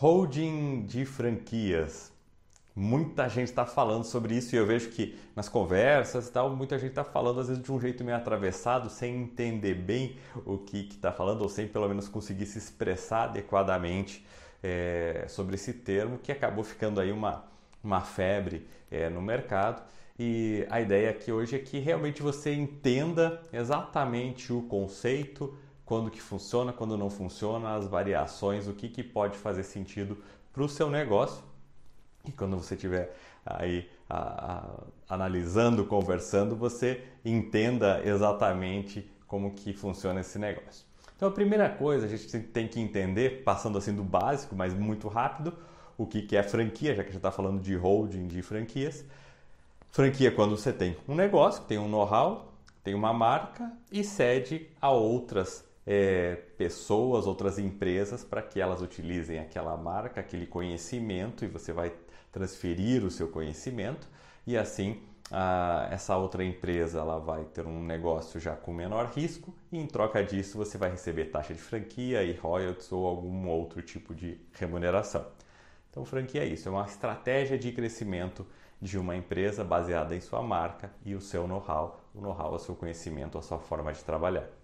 Holding de franquias. Muita gente está falando sobre isso e eu vejo que nas conversas e tal, muita gente está falando às vezes de um jeito meio atravessado, sem entender bem o que está falando ou sem pelo menos conseguir se expressar adequadamente é, sobre esse termo, que acabou ficando aí uma, uma febre é, no mercado. E a ideia aqui hoje é que realmente você entenda exatamente o conceito, quando que funciona, quando não funciona, as variações, o que, que pode fazer sentido para o seu negócio. E quando você estiver aí a, a, analisando, conversando, você entenda exatamente como que funciona esse negócio. Então a primeira coisa a gente tem que entender, passando assim do básico, mas muito rápido, o que, que é franquia, já que a gente está falando de holding de franquias. Franquia é quando você tem um negócio, tem um know-how, tem uma marca e cede a outras é, pessoas, outras empresas para que elas utilizem aquela marca, aquele conhecimento e você vai transferir o seu conhecimento e assim a, essa outra empresa ela vai ter um negócio já com menor risco e em troca disso você vai receber taxa de franquia e royalties ou algum outro tipo de remuneração. Então franquia é isso, é uma estratégia de crescimento de uma empresa baseada em sua marca e o seu know-how, o know-how é o seu conhecimento, a sua forma de trabalhar.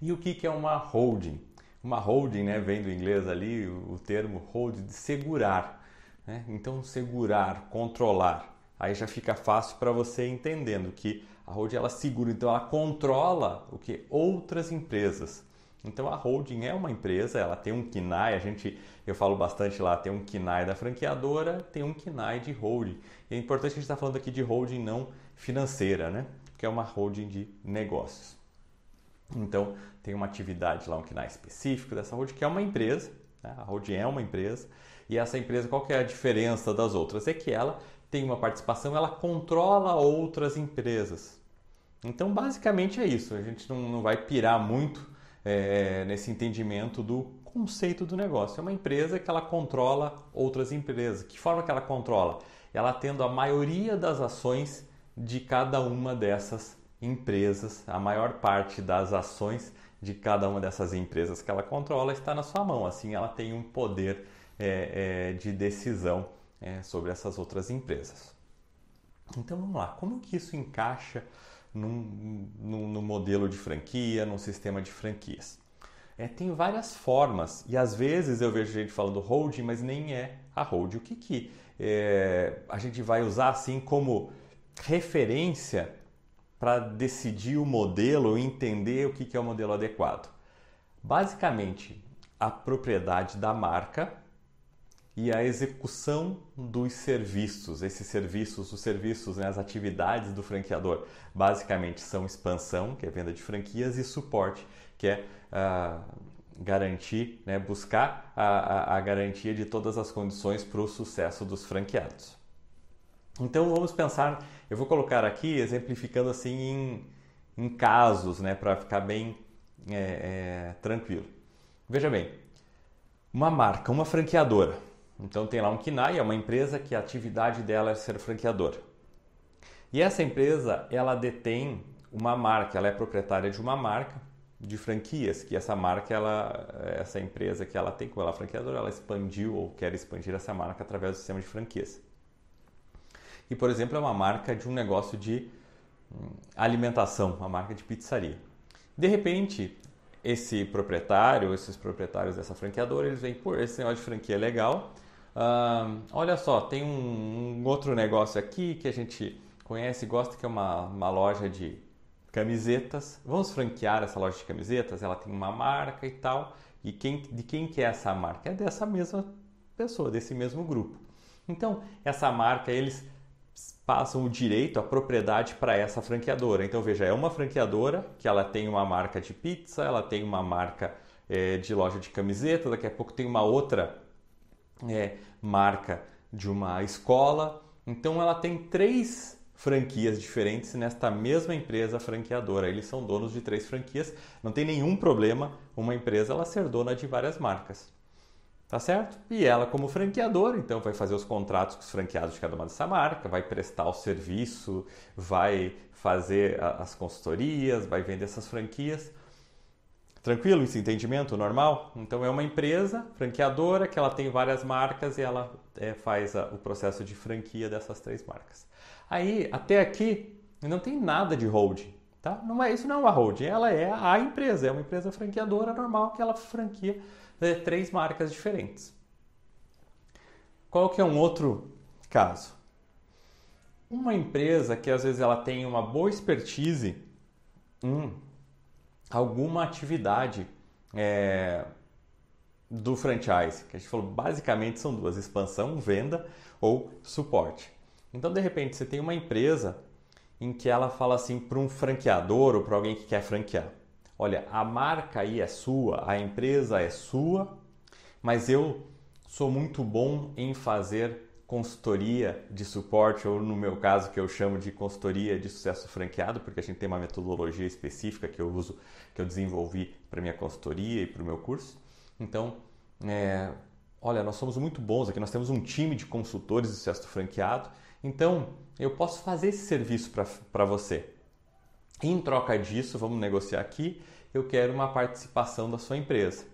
E o que é uma holding? Uma holding, né, vem do inglês ali o termo holding de segurar. Né? Então, segurar, controlar. Aí já fica fácil para você entendendo que a holding ela segura, então ela controla o que outras empresas. Então a holding é uma empresa, ela tem um KINAI, a gente, eu falo bastante lá, tem um KINAI da franqueadora, tem um KINAI de holding. E é importante que a gente está falando aqui de holding não financeira, né? Que é uma holding de negócios. Então, tem uma atividade lá, um KNAI específico dessa holding, que é uma empresa, né? a holding é uma empresa, e essa empresa, qual que é a diferença das outras? É que ela tem uma participação, ela controla outras empresas. Então, basicamente é isso, a gente não, não vai pirar muito é, nesse entendimento do conceito do negócio. É uma empresa que ela controla outras empresas. Que forma que ela controla? Ela tendo a maioria das ações de cada uma dessas empresas, a maior parte das ações de cada uma dessas empresas que ela controla está na sua mão. Assim, ela tem um poder é, é, de decisão é, sobre essas outras empresas. Então vamos lá, como que isso encaixa num, num, num modelo de franquia, num sistema de franquias? É, tem várias formas e às vezes eu vejo gente falando holding, mas nem é a holding. O que, que é, a gente vai usar assim como referência para decidir o modelo, entender o que é o modelo adequado? Basicamente, a propriedade da marca e a execução dos serviços. Esses serviços, os serviços, né, as atividades do franqueador, basicamente são expansão, que é venda de franquias, e suporte, que é uh, garantir, né, buscar a, a, a garantia de todas as condições para o sucesso dos franqueados. Então vamos pensar, eu vou colocar aqui exemplificando assim em, em casos, né, para ficar bem é, é, tranquilo. Veja bem, uma marca, uma franqueadora. Então tem lá um KINAI, é uma empresa que a atividade dela é ser franqueadora. E essa empresa, ela detém uma marca, ela é proprietária de uma marca de franquias, que essa marca, ela, essa empresa que ela tem como ela é franqueadora, ela expandiu ou quer expandir essa marca através do sistema de franquias e, por exemplo, é uma marca de um negócio de hum, alimentação, uma marca de pizzaria. De repente, esse proprietário, esses proprietários dessa franqueadora, eles veem, pô, esse negócio de franquia é legal. Uh, olha só, tem um, um, outro negócio aqui que a gente conhece e gosta, que é uma, uma loja de camisetas. Vamos franquear essa loja de camisetas? Ela tem uma marca e tal. E quem, de quem que é essa marca? É dessa mesma pessoa, desse mesmo grupo. Então, essa marca, eles passam o direito, a propriedade para essa franqueadora. Então veja, é uma franqueadora que ela tem uma marca de pizza, ela tem uma marca é, de loja de camiseta, daqui a pouco tem uma outra é, marca de uma escola. Então ela tem três franquias diferentes nesta mesma empresa franqueadora. Eles são donos de três franquias. Não tem nenhum problema uma empresa ela ser dona de várias marcas. Tá certo? E ela, como franqueadora, então vai fazer os contratos com os franqueados de cada uma dessa marca, vai prestar o serviço, vai fazer as consultorias, vai vender essas franquias, Tranquilo esse entendimento normal? Então é uma empresa franqueadora que ela tem várias marcas e ela é, faz a, o processo de franquia dessas três marcas. Aí até aqui não tem nada de holding, tá? Não é isso não é uma holding, ela é a empresa, é uma empresa franqueadora normal que ela franquia é, três marcas diferentes. Qual que é um outro caso? Uma empresa que às vezes ela tem uma boa expertise em alguma atividade é, do franchise, que a gente falou basicamente são duas: expansão, venda ou suporte. Então, de repente, você tem uma empresa em que ela fala assim para um franqueador ou para alguém que quer franquear: olha, a marca aí é sua, a empresa é sua, mas eu sou muito bom em fazer consultoria de suporte, ou no meu caso, que eu chamo de consultoria de sucesso franqueado, porque a gente tem uma metodologia específica que eu uso, que eu desenvolvi para minha consultoria e para o meu curso. Então, é, olha, nós somos muito bons aqui, nós temos um time de consultores de sucesso franqueado, então eu posso fazer esse serviço para você. Em troca disso, vamos negociar aqui, eu quero uma participação da sua empresa.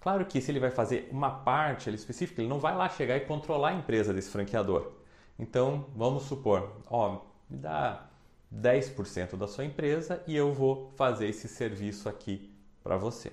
Claro que se ele vai fazer uma parte ali específica, ele não vai lá chegar e controlar a empresa desse franqueador. Então, vamos supor, ó, me dá 10% da sua empresa e eu vou fazer esse serviço aqui para você.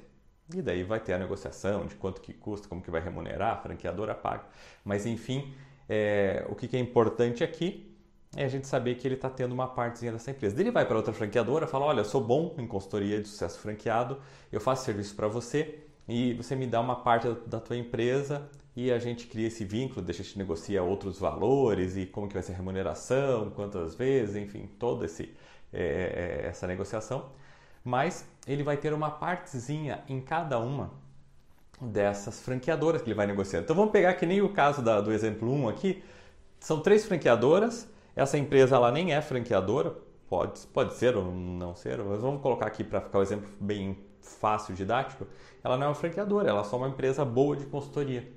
E daí vai ter a negociação de quanto que custa, como que vai remunerar, a franqueadora paga. Mas enfim, é, o que, que é importante aqui é a gente saber que ele está tendo uma partezinha dessa empresa. Ele vai para outra franqueadora, fala, olha, sou bom em consultoria de sucesso franqueado, eu faço serviço para você, e você me dá uma parte da tua empresa e a gente cria esse vínculo, deixa a gente negocia outros valores e como que vai ser a remuneração, quantas vezes, enfim, toda é, é, é, essa negociação. Mas ele vai ter uma partezinha em cada uma dessas franqueadoras que ele vai negociando. Então vamos pegar que nem o caso da, do exemplo 1 aqui, são três franqueadoras, essa empresa ela nem é franqueadora, pode, pode ser ou não ser, mas vamos colocar aqui para ficar o exemplo bem fácil, didático, ela não é uma franqueadora, ela é só uma empresa boa de consultoria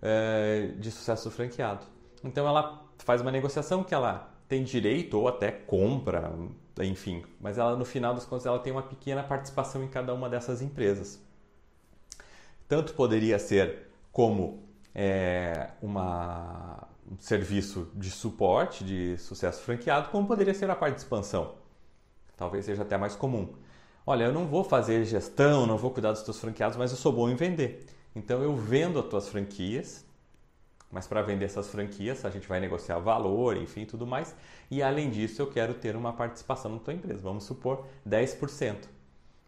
é, de sucesso franqueado. Então ela faz uma negociação que ela tem direito ou até compra, enfim, mas ela no final das contas ela tem uma pequena participação em cada uma dessas empresas. Tanto poderia ser como é, uma, um serviço de suporte de sucesso franqueado, como poderia ser a parte de expansão. Talvez seja até mais comum. Olha, eu não vou fazer gestão, não vou cuidar dos teus franqueados, mas eu sou bom em vender. Então eu vendo as tuas franquias, mas para vender essas franquias a gente vai negociar valor, enfim, tudo mais. E além disso, eu quero ter uma participação na tua empresa. Vamos supor 10%.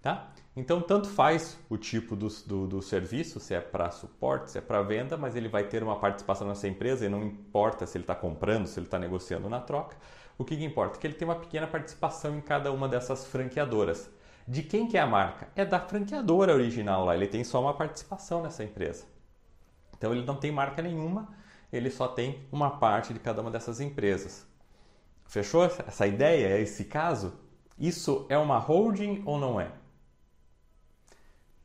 Tá? Então, tanto faz o tipo do, do, do serviço, se é para suporte, se é para venda, mas ele vai ter uma participação nessa empresa e não importa se ele está comprando, se ele está negociando na troca. O que, que importa? Que ele tem uma pequena participação em cada uma dessas franqueadoras. De quem que é a marca? É da franqueadora original lá, ele tem só uma participação nessa empresa. Então ele não tem marca nenhuma, ele só tem uma parte de cada uma dessas empresas. Fechou essa ideia, esse caso? Isso é uma holding ou não é?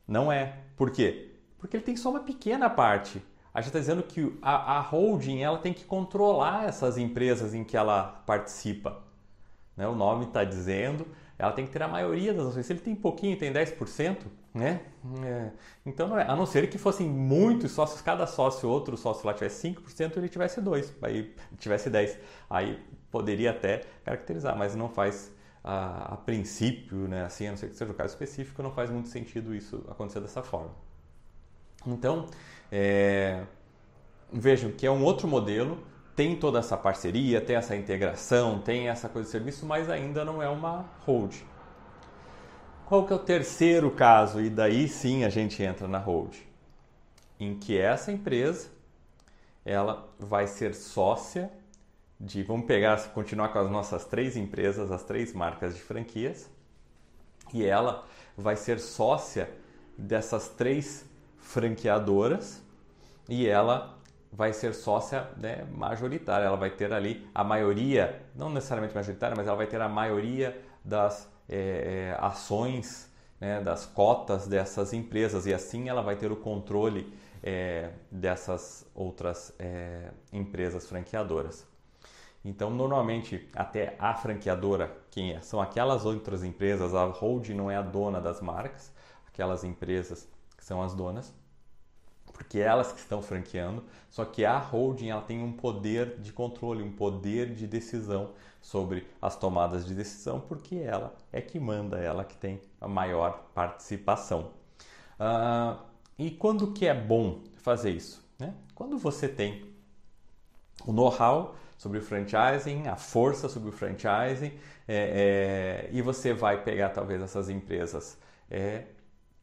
Não é. Por quê? Porque ele tem só uma pequena parte. A gente está dizendo que a, a, holding ela tem que controlar essas empresas em que ela participa. Né? O nome está dizendo ela tem que ter a maioria das ações. Se ele tem pouquinho, tem 10%, né? É. Então, não é. a não ser que fossem muitos sócios, cada sócio, outro sócio lá tivesse 5%, ele tivesse 2%, aí tivesse 10%. Aí poderia até caracterizar, mas não faz a, a princípio, né? Assim, a não ser que seja o caso específico, não faz muito sentido isso acontecer dessa forma. Então, é, vejam que é um outro modelo tem toda essa parceria, tem essa integração, tem essa coisa de serviço, mas ainda não é uma hold. Qual que é o terceiro caso? E daí sim a gente entra na hold. Em que essa empresa ela vai ser sócia de, vamos pegar, continuar com as nossas três empresas, as três marcas de franquias, e ela vai ser sócia dessas três franqueadoras e ela vai ser sócia né, majoritária. Ela vai ter ali a maioria, não necessariamente majoritária, mas ela vai ter a maioria das é, ações, né, das cotas dessas empresas e assim ela vai ter o controle é, dessas outras é, empresas franqueadoras. Então, normalmente, até a franqueadora, quem é? São aquelas outras empresas, a holding não é a dona das marcas, aquelas empresas que são as donas, porque elas que estão franqueando, só que a holding ela tem um poder de controle, um poder de decisão sobre as tomadas de decisão, porque ela é que manda, ela que tem a maior participação. Uh, e quando que é bom fazer isso? Né? Quando você tem o know-how sobre o franchising, a força sobre o franchising, é, é, e você vai pegar talvez essas empresas é,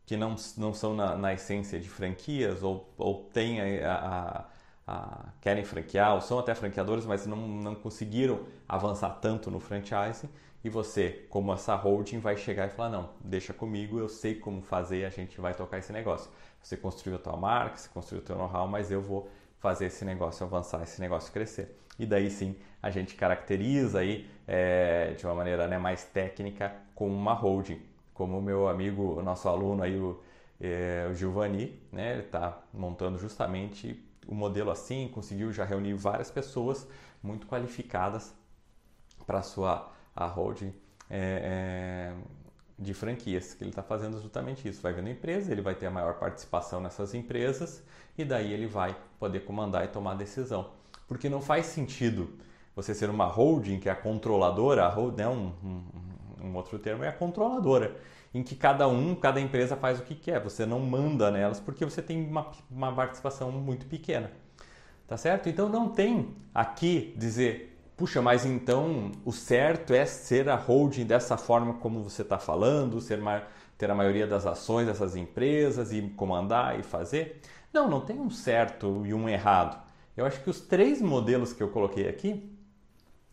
que não, não são na, na, essência de franquias ou, ou têm a, a, a, querem franquear ou são até franqueadores, mas não, não conseguiram avançar tanto no franchising e você, como essa holding, vai chegar e falar não, deixa comigo, eu sei como fazer, a gente vai tocar esse negócio. Você construiu a tua marca, você construiu o teu know-how, mas eu vou fazer esse negócio avançar, esse negócio crescer. E daí sim a gente caracteriza aí é, de uma maneira né, mais técnica como uma holding, como o meu amigo, o nosso aluno aí, o, é, o Giovanni, né, ele está montando justamente o modelo assim, conseguiu já reunir várias pessoas muito qualificadas para a sua holding é, de franquias, que ele está fazendo justamente isso. Vai vendo empresa, ele vai ter a maior participação nessas empresas e daí ele vai poder comandar e tomar decisão. Porque não faz sentido você ser uma holding, que é a controladora, a hold, né, um, um, um outro termo é a controladora, em que cada um, cada empresa faz o que quer. Você não manda nelas porque você tem uma, uma participação muito pequena. Tá certo? Então não tem aqui dizer, puxa, mas então o certo é ser a holding dessa forma como você está falando, ser ter a maioria das ações dessas empresas e comandar e fazer. Não, não tem um certo e um errado. Eu acho que os três modelos que eu coloquei aqui,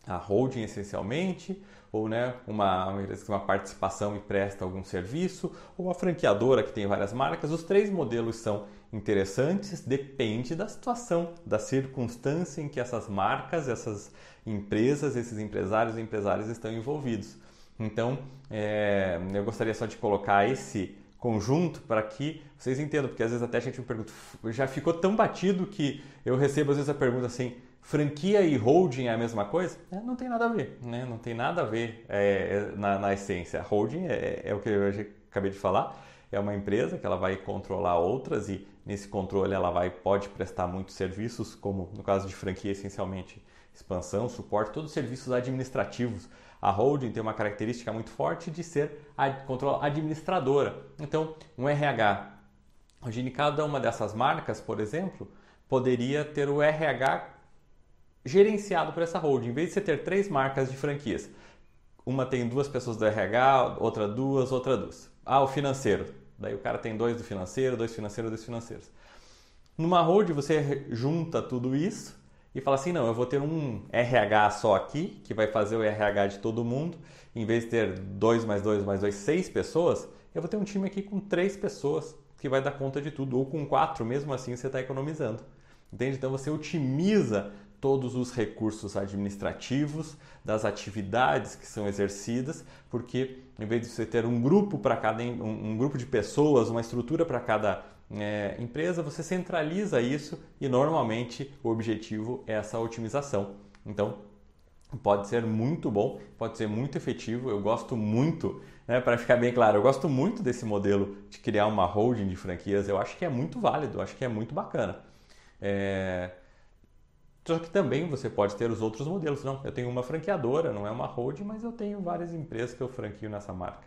a holding essencialmente, ou né, uma, uma participação e presta algum serviço, ou a franqueadora que tem várias marcas, os três modelos são interessantes, depende da situação, da circunstância em que essas marcas, essas empresas, esses empresários e empresárias estão envolvidos. Então, é, eu gostaria só de colocar esse conjunto para que vocês entendam, porque às vezes até a gente me pergunta, já ficou tão batido que eu recebo às vezes a pergunta assim, franquia e holding é a mesma coisa? É, não tem nada a ver, né? Não tem nada a ver é, é na, na, essência. holding é, é, o que eu acabei de falar, é uma empresa que ela vai controlar outras e nesse controle ela vai pode prestar muitos serviços, como no caso de franquia essencialmente expansão, suporte, todos os serviços administrativos a holding tem uma característica muito forte de ser administradora. Então, um RH, em cada uma dessas marcas, por exemplo, poderia ter o RH gerenciado por essa holding. Em vez de você ter três marcas de franquias, uma tem duas pessoas do RH, outra duas, outra duas. Ah, o financeiro. Daí o cara tem dois do financeiro, dois financeiros, dois financeiros. Numa holding você junta tudo isso e fala assim: não, eu vou ter um RH só aqui, que vai fazer o RH de todo mundo, em vez de ter dois mais dois mais dois, seis pessoas, eu vou ter um time aqui com três pessoas que vai dar conta de tudo, ou com quatro, mesmo assim você está economizando. Entende? Então você otimiza todos os recursos administrativos das atividades que são exercidas, porque em vez de você ter um grupo para cada um, um grupo de pessoas, uma estrutura para cada é, empresa, você centraliza isso e normalmente o objetivo é essa otimização. Então, pode ser muito bom, pode ser muito efetivo. Eu gosto muito, né, para ficar bem claro, eu gosto muito desse modelo de criar uma holding de franquias. Eu acho que é muito válido, eu acho que é muito bacana. É... Só que também você pode ter os outros modelos. Não, eu tenho uma franqueadora, não é uma holding, mas eu tenho várias empresas que eu franquio nessa marca.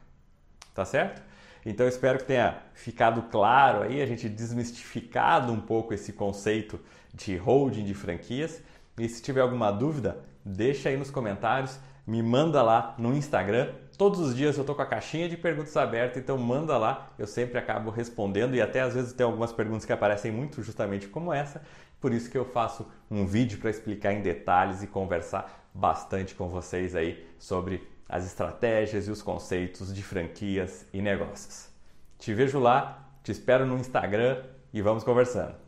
Tá certo? Então espero que tenha ficado claro aí, a gente desmistificado um pouco esse conceito de holding de franquias. E se tiver alguma dúvida, deixa aí nos comentários, me manda lá no Instagram. Todos os dias eu tô com a caixinha de perguntas aberta, então manda lá, eu sempre acabo respondendo e até às vezes tem algumas perguntas que aparecem muito justamente como essa. Por isso que eu faço um vídeo para explicar em detalhes e conversar bastante com vocês aí sobre as estratégias e os conceitos de franquias e negócios. Te vejo lá, te espero no Instagram e vamos conversando.